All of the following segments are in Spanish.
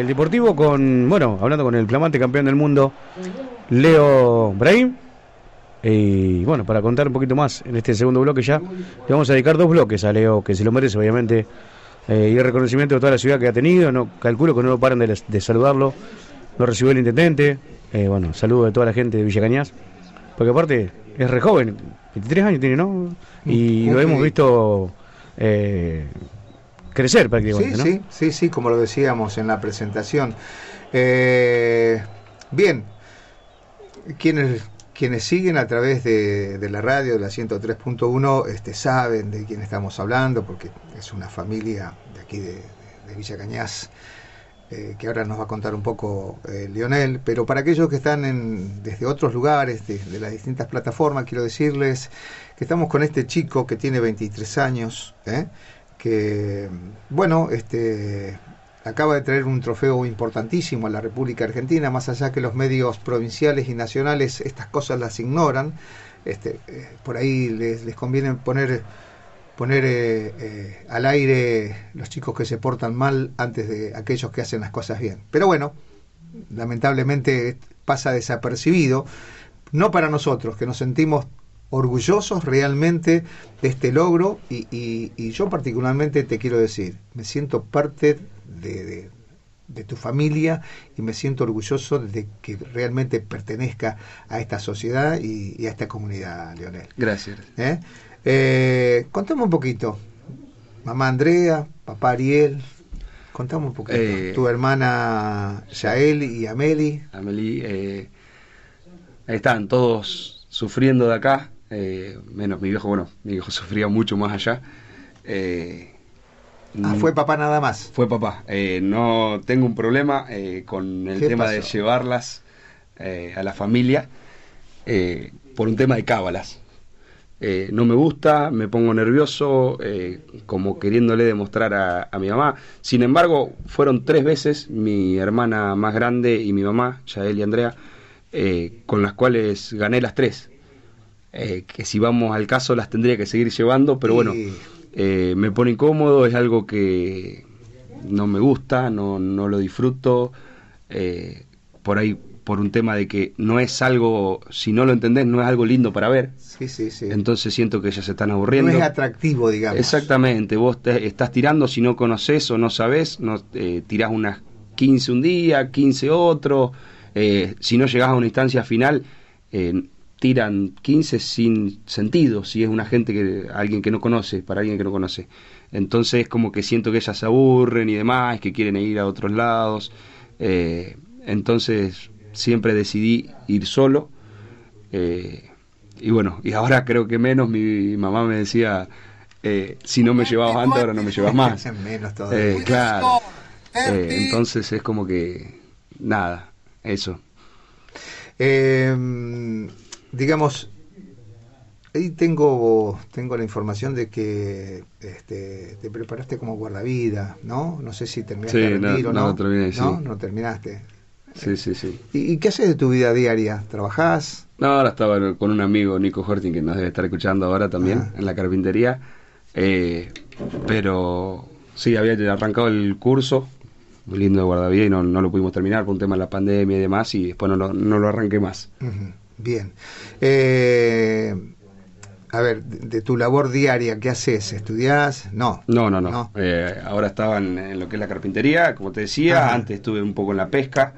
el Deportivo con, bueno, hablando con el flamante campeón del mundo, Leo Brahim. Y bueno, para contar un poquito más en este segundo bloque ya, le vamos a dedicar dos bloques a Leo, que se lo merece obviamente, eh, y el reconocimiento de toda la ciudad que ha tenido, no calculo que no lo paran de, de saludarlo, lo recibió el intendente, eh, bueno, saludo de toda la gente de Villa Cañas, porque aparte es re joven, 23 años tiene, ¿no? Y lo hemos visto eh, crecer prácticamente, sí, Sí, sí, sí, como lo decíamos en la presentación. Eh, bien, quienes quienes siguen a través de, la radio de la 103.1 este, saben de quién estamos hablando, porque es una familia de aquí de, Villa Cañas, eh, que ahora nos va a contar un poco eh, Lionel, pero para aquellos que están en, desde otros lugares, de, de, las distintas plataformas, quiero decirles que estamos con este chico que tiene 23 años, ¿eh? Que, bueno, este, acaba de traer un trofeo importantísimo a la República Argentina, más allá que los medios provinciales y nacionales estas cosas las ignoran, este, eh, por ahí les, les, conviene poner, poner eh, eh, al aire los chicos que se portan mal antes de aquellos que hacen las cosas bien. Pero bueno, lamentablemente pasa desapercibido, no para nosotros, que nos sentimos orgullosos realmente de este logro y, y, y yo particularmente te quiero decir, me siento parte de, de, tu familia y me siento orgulloso de que realmente pertenezca a esta sociedad y, a esta comunidad, Leonel. Gracias. ¿Eh? Eh, contame un poquito, mamá Andrea, papá Ariel, contame un poquito. Eh, tu hermana Yael y Ameli. Ameli, eh, están todos sufriendo de acá, menos mi viejo, bueno, mi viejo sufría mucho más allá. Eh, Ah, fue papá nada más. Fue papá. Eh, no tengo un problema eh, con el tema de llevarlas eh, a la familia por un tema de cábalas. no me gusta, me pongo nervioso, como queriéndole demostrar a, a, mi mamá. Sin embargo, fueron tres veces mi hermana más grande y mi mamá, Yael y Andrea, con las cuales gané las tres. Que si vamos al caso las tendría que seguir llevando, pero bueno eh, me pone incómodo, es algo que no me gusta, no, no lo disfruto, eh, por ahí por un tema de que no es algo, si no lo entendés, no es algo lindo para ver. Sí, sí, sí. Entonces siento que ellas se están aburriendo. No es atractivo, digamos. Exactamente, vos te, estás tirando, si no conoces o no sabes, no, eh, tirás unas 15 un día, 15 otro, eh, si no llegás a una instancia final, eh, tiran 15 sin sentido, si es una gente que alguien que no conoce, para alguien que no conoce. Entonces como que siento que ellas se aburren y demás, que quieren ir a otros lados. Eh, entonces siempre decidí ir solo. Eh, y bueno, y ahora creo que menos mi mamá me decía, eh, si no me llevabas antes, ahora no me llevas más. menos claro. entonces es como que, nada, eso. Eh, digamos, ahí tengo, tengo la información de que este, te preparaste como guardavida, ¿no? No sé si terminaste de rendir no, o no. No, terminé, sí. ¿No? No terminaste. Sí, sí, sí. ¿Y, ¿Y, qué haces de tu vida diaria? ¿Trabajás? No, ahora estaba con un amigo, Nico Horting, que nos debe estar escuchando ahora también, Ajá. en la carpintería. Eh, pero sí, había arrancado el curso, muy lindo de guardavía, y no, no, lo pudimos terminar por un tema de la pandemia y demás, y después no lo, no lo arranqué más. Uh -huh. Bien. Eh, a ver, de, tu labor diaria, ¿qué haces? ¿Estudiás? No. No, no, no. no. Eh, ahora estaba en, en, lo que es la carpintería, como te decía. Ajá. Antes estuve un poco en la pesca,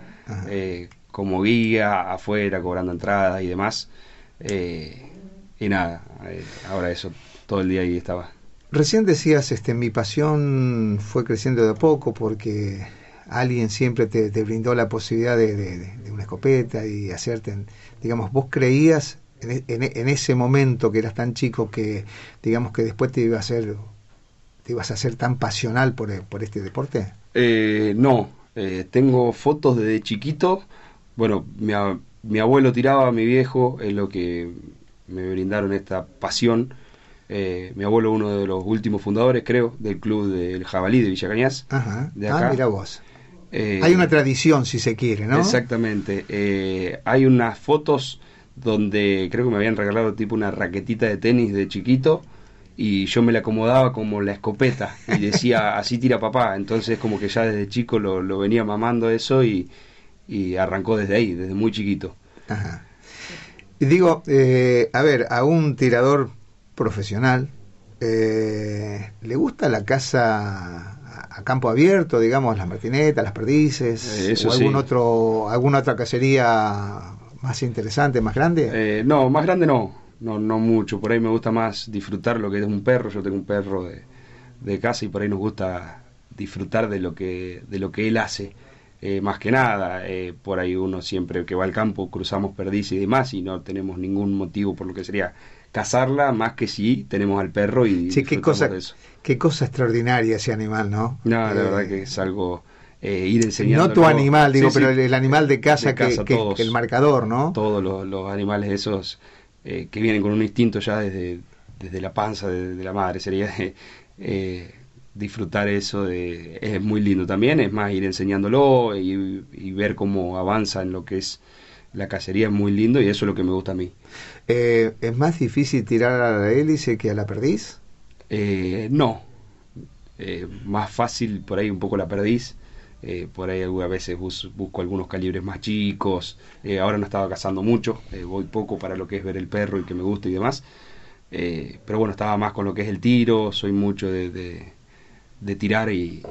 eh, como guía, afuera, cobrando entradas y demás. Eh, y nada, eh, ahora eso, todo el día ahí estaba. Recién decías, este, mi pasión fue creciendo de a poco porque alguien siempre te, te brindó la posibilidad de, de, de, una escopeta y hacerte, digamos, vos creías en, en, en, ese momento que eras tan chico que, digamos, que después te iba a hacer, te ibas a hacer tan pasional por, por este deporte? Eh, no, eh, tengo fotos desde chiquito, bueno, mi, mi, abuelo tiraba mi viejo, es lo que me brindaron esta pasión. Eh, mi abuelo, uno de los últimos fundadores, creo, del club del Jabalí de Villa Cañas. Ajá. De acá. Ah, mira vos. Eh, hay una tradición, si se quiere, ¿no? Exactamente. Eh, hay unas fotos donde creo que me habían regalado tipo una raquetita de tenis de chiquito y yo me la acomodaba como la escopeta y decía, así tira papá. Entonces como que ya desde chico lo, venía mamando eso y, arrancó desde ahí, desde muy chiquito. Ajá. Y digo, eh, a ver, a un tirador profesional, eh, ¿le gusta la casa a campo abierto, digamos, las martinetas, las perdices, eh, o algún otro, alguna otra cacería más interesante, más grande? no, más grande no no, no mucho. Por ahí me gusta más disfrutar lo que es un perro. Yo tengo un perro de, de casa y por ahí nos gusta disfrutar de lo que, de lo que él hace. Eh, más que nada, eh, por ahí uno siempre que va al campo cruzamos perdiz y demás y no tenemos ningún motivo por lo que sería cazarla, más que si tenemos al perro y sí, qué cosa, Qué cosa extraordinaria ese animal, ¿no? No, la verdad eh, que es algo ir enseñando. No tu animal, digo, pero el, animal de casa, que, el marcador, ¿no? Todos los, los animales esos eh, que vienen con un instinto ya desde, desde la panza de, la madre. Sería eh, disfrutar eso, de, es muy lindo también, es más ir enseñándolo y, ver cómo avanza en lo que es la cacería, es muy lindo y eso es lo que me gusta a mí. Eh, ¿Es más difícil tirar a la hélice que a la perdiz? no, más fácil por ahí un poco la perdiz. Eh, por ahí a veces busco algunos calibres más chicos. Eh, ahora no estaba cazando mucho, eh, voy poco para lo que es ver el perro y que me gusta y demás. pero bueno, estaba más con lo que es el tiro, soy mucho de, de, tirar y,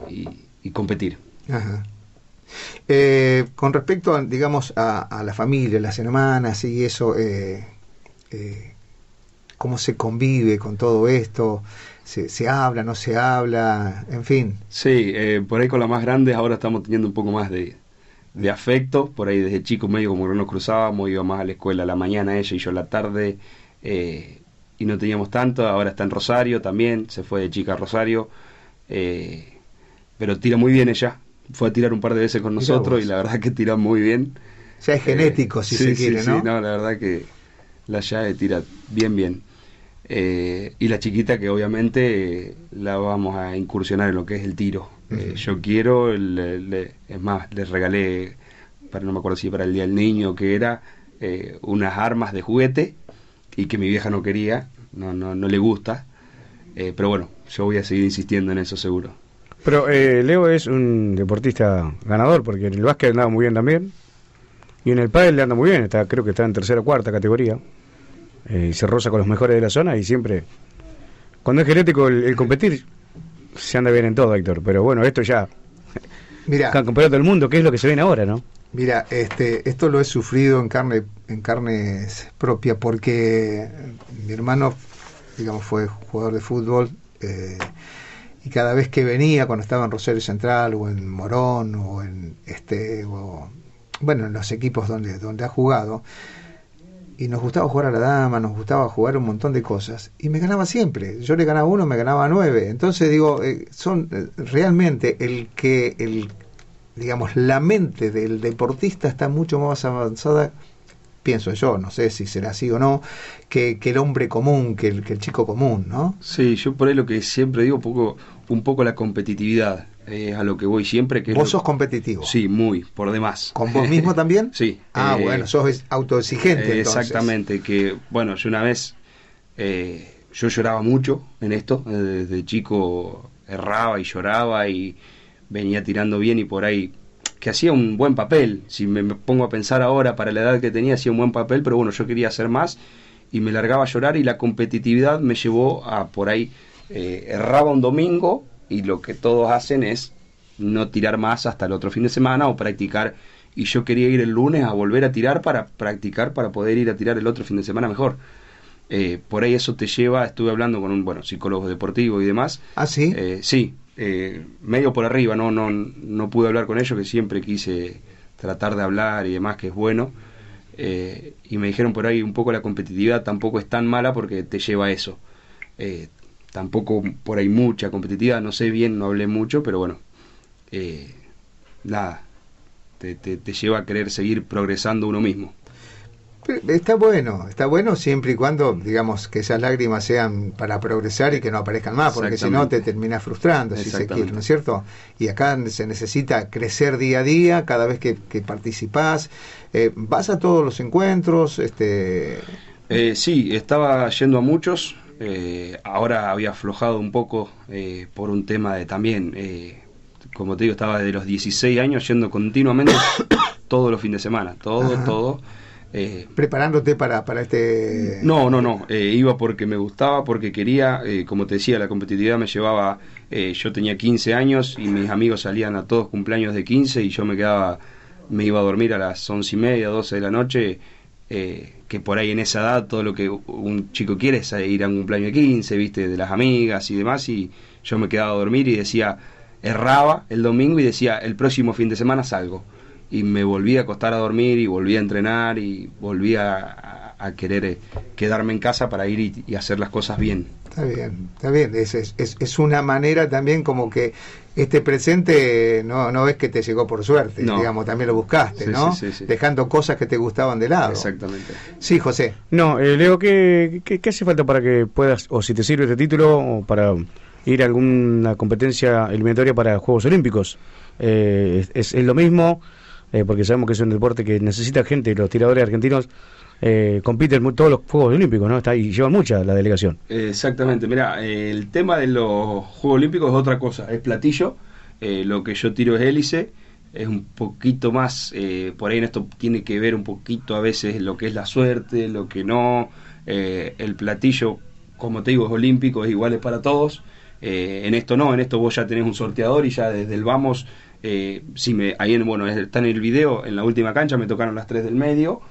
competir. Con respecto, a, digamos, a, la familia, las hermanas y eso, ¿cómo se convive con todo esto? se, habla, no se habla, en fin. Sí, eh, por ahí con la más grande ahora estamos teniendo un poco más de, afecto, por ahí desde chicos medio como que nos cruzábamos, iba más a la escuela a la mañana ella y yo a la tarde, eh, y no teníamos tanto, ahora está en Rosario también, se fue de chica a Rosario, eh, pero tira muy bien ella, fue a tirar un par de veces con nosotros y la verdad que tira muy bien. O sea, es genético, si se quiere, ¿no? Sí, no, la verdad que la llave tira bien, bien. Eh, y la chiquita que obviamente la vamos a incursionar en lo que es el tiro. Eh, yo quiero, es más, les regalé, para no me acuerdo si para el Día del Niño que era, eh, unas armas de juguete y que mi vieja no quería, no, no, no le gusta. pero bueno, yo voy a seguir insistiendo en eso seguro. Pero Leo es un deportista ganador porque en el básquet andaba muy bien también. Y en el pádel le anda muy bien, está, creo que está en tercera o cuarta categoría eh, se roza con los mejores de la zona y siempre, cuando es genético el, competir, se anda bien en todo, Héctor. Pero bueno, esto ya, mira, campeonato del mundo, que es lo que se viene ahora, ¿no? Mira, este, esto lo he sufrido en carne, en carne propia, porque mi hermano, digamos, fue jugador de fútbol. Eh, y cada vez que venía cuando estaba en Rosario Central o en Morón o en este bueno en los equipos donde donde ha jugado y nos gustaba jugar a la dama, nos gustaba jugar un montón de cosas, y me ganaba siempre. Yo le ganaba uno, me ganaba nueve. Entonces digo, eh, son eh, realmente el que, el, digamos, la mente del deportista está mucho más avanzada, pienso yo, no sé si será así o no, que, el hombre común, que el, que el chico común, ¿no? Sí, yo por ahí lo que siempre digo, poco, un poco la competitividad es a lo que voy siempre. Que ¿Vos sos competitivo? Sí, muy, por demás. ¿Con vos mismo también? sí. Ah, eh, bueno, sos autoexigente. exactamente, que bueno, yo una vez, eh, yo lloraba mucho en esto, desde chico erraba y lloraba y venía tirando bien y por ahí que hacía un buen papel, si me, pongo a pensar ahora para la edad que tenía hacía un buen papel, pero bueno, yo quería hacer más y me largaba a llorar y la competitividad me llevó a por ahí eh, erraba un domingo y lo que todos hacen es no tirar más hasta el otro fin de semana o practicar y yo quería ir el lunes a volver a tirar para practicar para poder ir a tirar el otro fin de semana mejor. Eh, por ahí eso te lleva, estuve hablando con un bueno psicólogo deportivo y demás. Ah, sí. Eh, sí, eh, medio por arriba, no, no, no pude hablar con ellos, que siempre quise tratar de hablar y demás, que es bueno. y me dijeron por ahí un poco la competitividad tampoco es tan mala porque te lleva a eso tampoco por ahí mucha competitividad, no sé bien, no hablé mucho, pero bueno, eh, nada, te, te, lleva a querer seguir progresando uno mismo. Está bueno, está bueno siempre y cuando, digamos, que esas lágrimas sean para progresar y que no aparezcan más, porque si no te terminas frustrando, si se quiere, ¿no es cierto? Y acá se necesita crecer día a día, cada vez que, que participás. Eh, ¿Vas a todos los encuentros? este eh, Sí, estaba yendo a muchos, Eh, ahora había aflojado un poco eh, por un tema de también, como te digo, estaba de los 16 años yendo continuamente todos los fines de semana, todo, todo. ¿Preparándote para, para este...? No, no, no, iba porque me gustaba, porque quería, como te decía, la competitividad me llevaba, yo tenía 15 años y mis amigos salían a todos cumpleaños de 15 y yo me quedaba, me iba a dormir a las once y media, 12 de la noche eh, que por ahí en esa edad todo lo que un chico quiere es ir a un cumpleaños de 15, viste, de las amigas y demás, y yo me quedaba a dormir y decía, erraba el domingo y decía, el próximo fin de semana salgo. Y me volví a acostar a dormir y volví a entrenar y volví a, querer eh, quedarme en casa para ir y, hacer las cosas bien. Está bien, está bien, es, es, es una manera también como que este presente no, no es que te llegó por suerte, digamos, también lo buscaste, ¿no? Dejando cosas que te gustaban de lado. Exactamente. Sí, José. No, eh, Leo, ¿qué, ¿qué, hace falta para que puedas, o si te sirve este título, o para ir a alguna competencia eliminatoria para Juegos Olímpicos? Eh, es, es, lo mismo, eh, porque sabemos que es un deporte que necesita gente, los tiradores argentinos eh, compiten todos los Juegos Olímpicos, ¿no? Está, y lleva mucha la delegación. Exactamente, mira, el tema de los Juegos Olímpicos es otra cosa, es platillo, eh, lo que yo tiro es hélice, es un poquito más, por ahí en esto tiene que ver un poquito a veces lo que es la suerte, lo que no, el platillo, como te digo, es olímpico, es igual para todos, en esto no, en esto vos ya tenés un sorteador y ya desde el vamos, si me, ahí en, bueno, está en el video, en la última cancha me tocaron las tres del medio,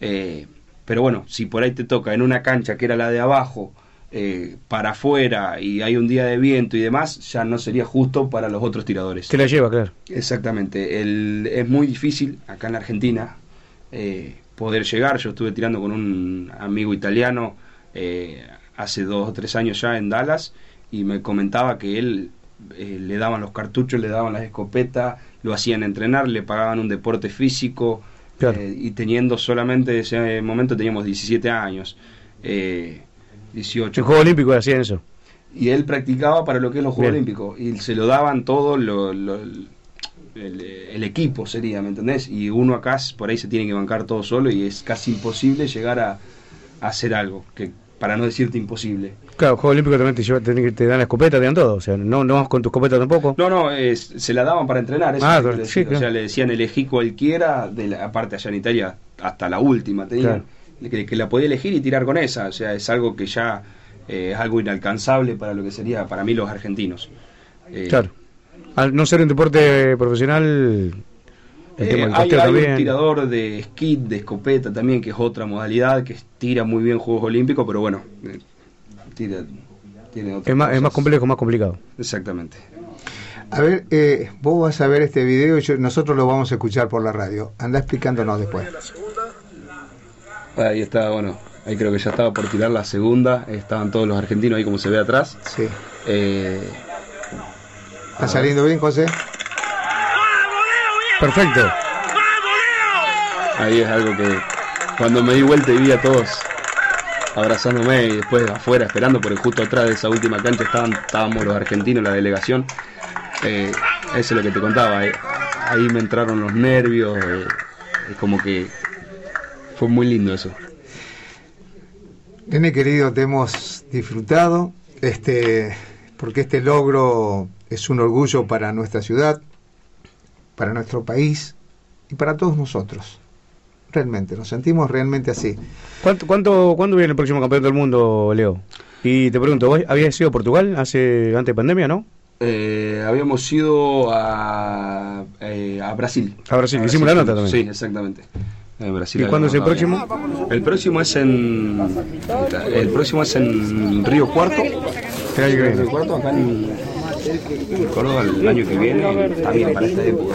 eh, pero bueno, si por ahí te toca en una cancha que era la de abajo, eh, para afuera y hay un día de viento y demás, ya no sería justo para los otros tiradores. Te la lleva, claro. Exactamente. El, es muy difícil acá en la Argentina eh, poder llegar. Yo estuve tirando con un amigo italiano hace dos o tres años ya en Dallas y me comentaba que él le daban los cartuchos, le daban las escopetas, lo hacían entrenar, le pagaban un deporte físico. Eh, y teniendo solamente en ese momento teníamos 17 años, eh, 18. El Juego Olímpico hacía eso. Y él practicaba para lo que es los Juegos Olímpicos y se lo daban todo lo, el, equipo sería, ¿me entendés? Y uno acá por ahí se tiene que bancar todo solo y es casi imposible llegar a, a hacer algo, que para no decirte imposible. Claro, Juego Olímpico también te, te, dan la escopeta, te dan todo. O sea, no, no vas con tu escopeta tampoco. No, no, se la daban para entrenar. Eso ah, O sea, le decían elegí cualquiera, de la parte allá en Italia, hasta la última. Tenían, que, la podía elegir y tirar con esa. O sea, es algo que ya eh, es algo inalcanzable para lo que sería para mí los argentinos. Eh, claro. Al no ser un deporte profesional, eh, hay, un tirador de skit, de escopeta también, que es otra modalidad, que tira muy bien Juegos Olímpicos, pero bueno, eh, tira, tiene es, más, es más complejo, más complicado. Exactamente. A ver, eh, vos vas a ver este video y nosotros lo vamos a escuchar por la radio. Anda explicándonos después. Ahí está, bueno, ahí creo que ya estaba por tirar la segunda. Estaban todos los argentinos ahí como se ve atrás. Sí. ¿Está saliendo bien, José? Perfecto. Ahí es algo que cuando me di vuelta y vi a todos abrazándome y después afuera esperando, porque justo atrás de esa última cancha estaban, estábamos los argentinos, la delegación. Eh, eso es lo que te contaba. Eh. ahí me entraron los nervios. Eh, como que fue muy lindo eso. Nene querido, te hemos disfrutado, este, porque este logro es un orgullo para nuestra ciudad, para nuestro país y para todos nosotros. Realmente, nos sentimos realmente así. ¿Cuánto, cuánto, ¿Cuándo viene el próximo campeón del mundo, Leo? Y te pregunto, ¿vos habías ido a Portugal hace antes de pandemia, no? Eh, habíamos ido a, eh, a Brasil. A Brasil, hicimos la nota también. Sí, exactamente. ¿Y cuándo es el próximo? El próximo es en el próximo es en Río Cuarto. Río Cuarto acá en Córdoba el año que viene bien para esta época.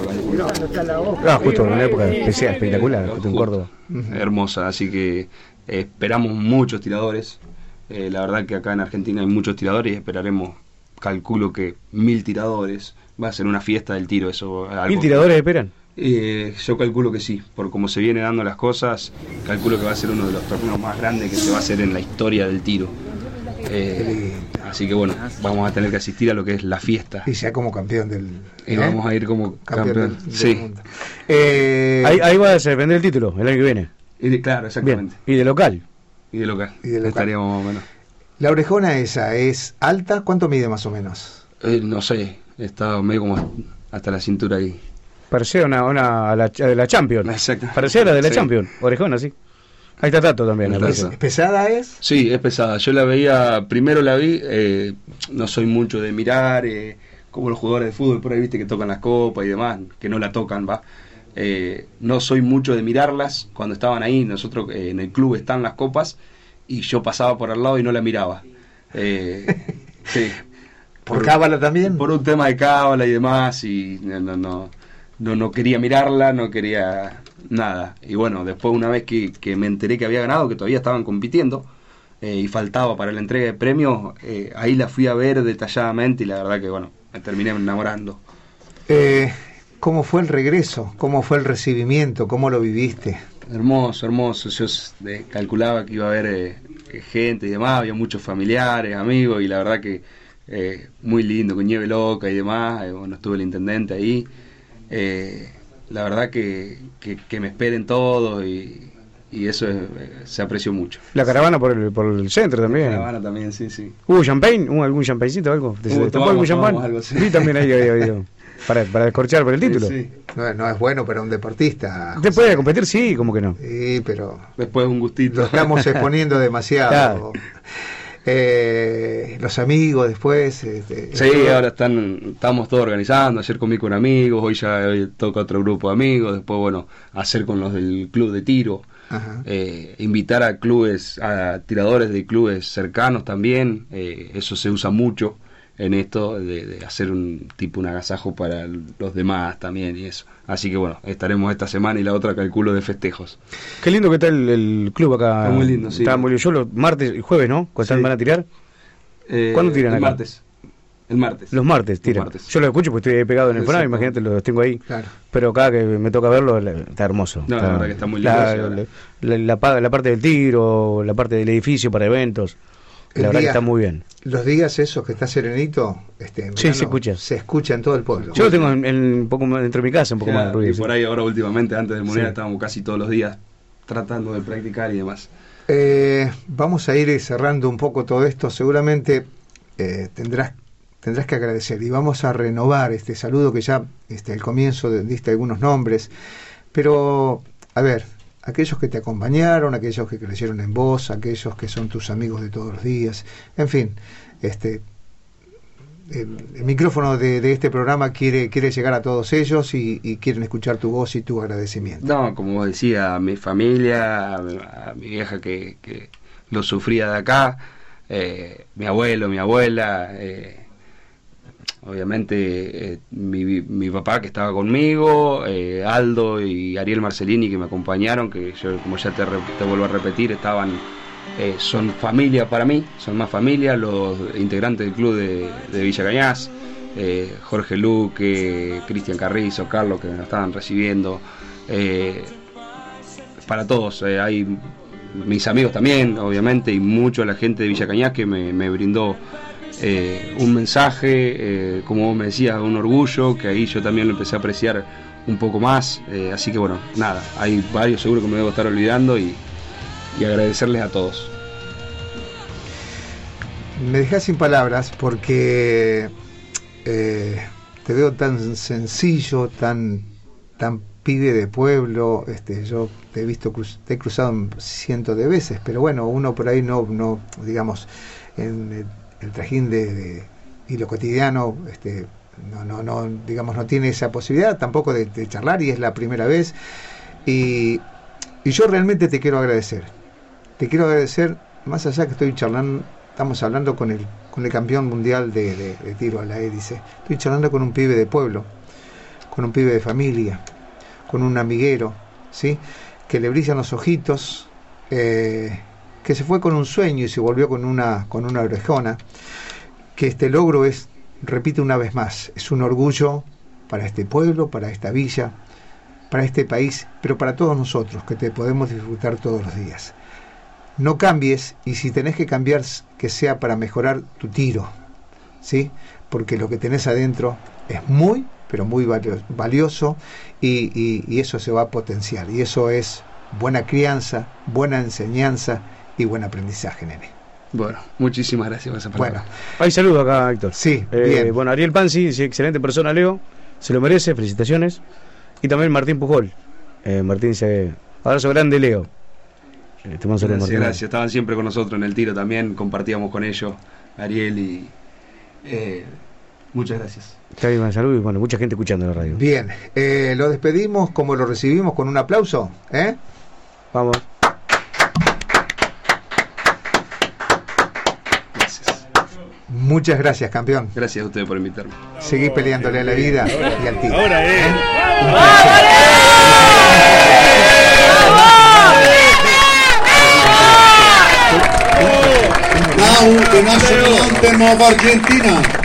Justo en una época especial, espectacular, justo en Córdoba. Hermosa, así que esperamos muchos tiradores. Eh, la verdad que acá en Argentina hay muchos tiradores y esperaremos, calculo que mil tiradores. Va a ser una fiesta del tiro eso. ¿Mil tiradores esperan? Eh, yo calculo que sí, por cómo se vienen dando las cosas, calculo que va a ser uno de los torneos más grandes que se va a hacer en la historia del tiro. Eh, así que bueno, vamos a tener que asistir a lo que es la fiesta. Y sea como campeón del. Y vamos a ir como campeón. sí. Eh, ahí, va a defender el título el año que viene. Y claro, exactamente. Y de local. Y de local. Y de local. Estaríamos más o menos. La orejona esa es alta, ¿cuánto mide más o menos? Eh, no sé, está medio como hasta la cintura ahí. Parecía una, una la, de la Champions. Exacto. Parecía la de la Champions, orejona, sí. Ahí está Tato también. ¿Es, pesada es? Sí, es pesada. Yo la veía, primero la vi, eh, no soy mucho de mirar, eh, como los jugadores de fútbol por ahí, viste, que tocan las copas y demás, que no la tocan, va. Eh, no soy mucho de mirarlas. Cuando estaban ahí, nosotros eh, en el club están las copas y yo pasaba por al lado y no la miraba. Eh, sí. ¿Por, cábala también? Por un tema de cábala y demás y no, no, no, no, quería mirarla, no quería nada. Y bueno, después una vez que, que me enteré que había ganado, que todavía estaban compitiendo, y faltaba para la entrega de premios, ahí la fui a ver detalladamente y la verdad que bueno, me terminé enamorando. Eh, ¿Cómo fue el regreso? ¿Cómo fue el recibimiento? ¿Cómo lo viviste? Hermoso, hermoso. Yo calculaba que iba a haber eh, gente y demás, había muchos familiares, amigos, y la verdad que eh, muy lindo, con nieve loca y demás. Eh, bueno, estuvo el intendente ahí. La verdad que, que, me esperen todos y, eso se apreció mucho. La caravana por el, por el centro también. La caravana también, sí, sí. ¿Hubo champagne? ¿Hubo algún champaincito algo? ¿Te, algún champán? Algo Sí, también ahí había para, para descorchar por el título. No, es bueno para un deportista. ¿Te puede competir? Sí, como que no. Sí, pero. Después un gustito. Lo estamos exponiendo demasiado. Eh, los amigos después. Este, sí, ahora están, estamos todos organizando. Ayer comí con amigos, hoy ya toca otro grupo de amigos. Después, bueno, hacer con los del club de tiro. Eh, invitar a clubes, a tiradores de clubes cercanos también. Eh, eso se usa mucho en esto de, hacer un tipo un agasajo para los demás también y eso. Así que bueno, estaremos esta semana y la otra calculo de festejos. Qué lindo que está el, club acá. Está muy lindo, sí. Está muy lindo. Yo los martes, y jueves, ¿no? ¿Cuándo van a tirar? Eh, ¿Cuándo tiran el Martes. El martes. Los martes tiran. Yo lo escucho porque estoy pegado en el programa, imagínate, los tengo ahí. Pero cada que me toca verlo, está hermoso. No, la verdad que está muy lindo. La, la, parte del tiro, la parte del edificio para eventos. La verdad que está muy bien. Los días esos que está serenito, este, sí, se escucha. Se escucha en todo el pueblo. Yo lo tengo en, un poco dentro de mi casa, un poco más de ruido. Y por ahí ahora últimamente, antes del Mundial, estábamos casi todos los días tratando de practicar y demás. Eh, vamos a ir cerrando un poco todo esto. Seguramente eh, tendrás tendrás que agradecer y vamos a renovar este saludo que ya este, al comienzo diste algunos nombres. Pero, a ver, aquellos que te acompañaron, aquellos que crecieron en vos, aquellos que son tus amigos de todos los días, en fin, este el, micrófono de, este programa quiere, quiere llegar a todos ellos y, quieren escuchar tu voz y tu agradecimiento. No, como decía, a mi familia, a, mi vieja que, que, lo sufría de acá, eh, mi abuelo, mi abuela, eh, obviamente eh, mi, mi, papá que estaba conmigo, eh, Aldo y Ariel Marcelini que me acompañaron, que yo como ya te, vuelvo a repetir, estaban eh, son familia para mí, son más familia, los integrantes del club de, de Villa Cañas, Jorge Luque, Cristian Carrizo, Carlos que me estaban recibiendo, para todos, hay mis amigos también, obviamente, y mucho la gente de Villa Cañas que me, me brindó eh, un mensaje, eh, como vos me decías, un orgullo, que ahí yo también lo empecé a apreciar un poco más. Eh, así que bueno, nada, hay varios seguro que me debo estar olvidando y, agradecerles a todos. Me dejas sin palabras porque te veo tan sencillo, tan, tan pibe de pueblo. Este, yo te he visto, te he cruzado cientos de veces, pero bueno, uno por ahí no, no digamos, en, el trajín de, y lo cotidiano este, no, no, no, digamos, no tiene esa posibilidad tampoco de, charlar y es la primera vez. Y, y, yo realmente te quiero agradecer. Te quiero agradecer, más allá que estoy charlando, estamos hablando con el, con el campeón mundial de, tiro a la hélice. Estoy charlando con un pibe de pueblo, con un pibe de familia, con un amiguero, ¿sí? que le brillan los ojitos. Eh, que se fue con un sueño y se volvió con una, con una orejona, que este logro es, repito una vez más, es un orgullo para este pueblo, para esta villa, para este país, pero para todos nosotros, que te podemos disfrutar todos los días. No cambies y si tenés que cambiar, que sea para mejorar tu tiro, ¿sí? Porque lo que tenés adentro es muy, pero muy valioso y, y eso se va a potenciar. Y eso es buena crianza, buena enseñanza y buen aprendizaje, nene. Bueno, muchísimas gracias por esa palabra. Bueno, hay saludo acá, Héctor. Sí, eh, bien. Bueno, Ariel Panzi, excelente persona, Leo. Se lo merece, felicitaciones. Y también Martín Pujol. Eh, Martín, se... abrazo grande, Leo. Eh, te gracias, Martín. gracias. Estaban siempre con nosotros en el tiro también. Compartíamos con ellos, Ariel y. Eh, muchas gracias. Salud y bueno, mucha gente escuchando la radio. Bien, eh, lo despedimos como lo recibimos con un aplauso. ¿eh? Vamos. Muchas gracias, campeón. Gracias a ustedes por invitarme. Seguí peleándole a la vida y al tío. Ahora, eh. The national anthem of Argentina.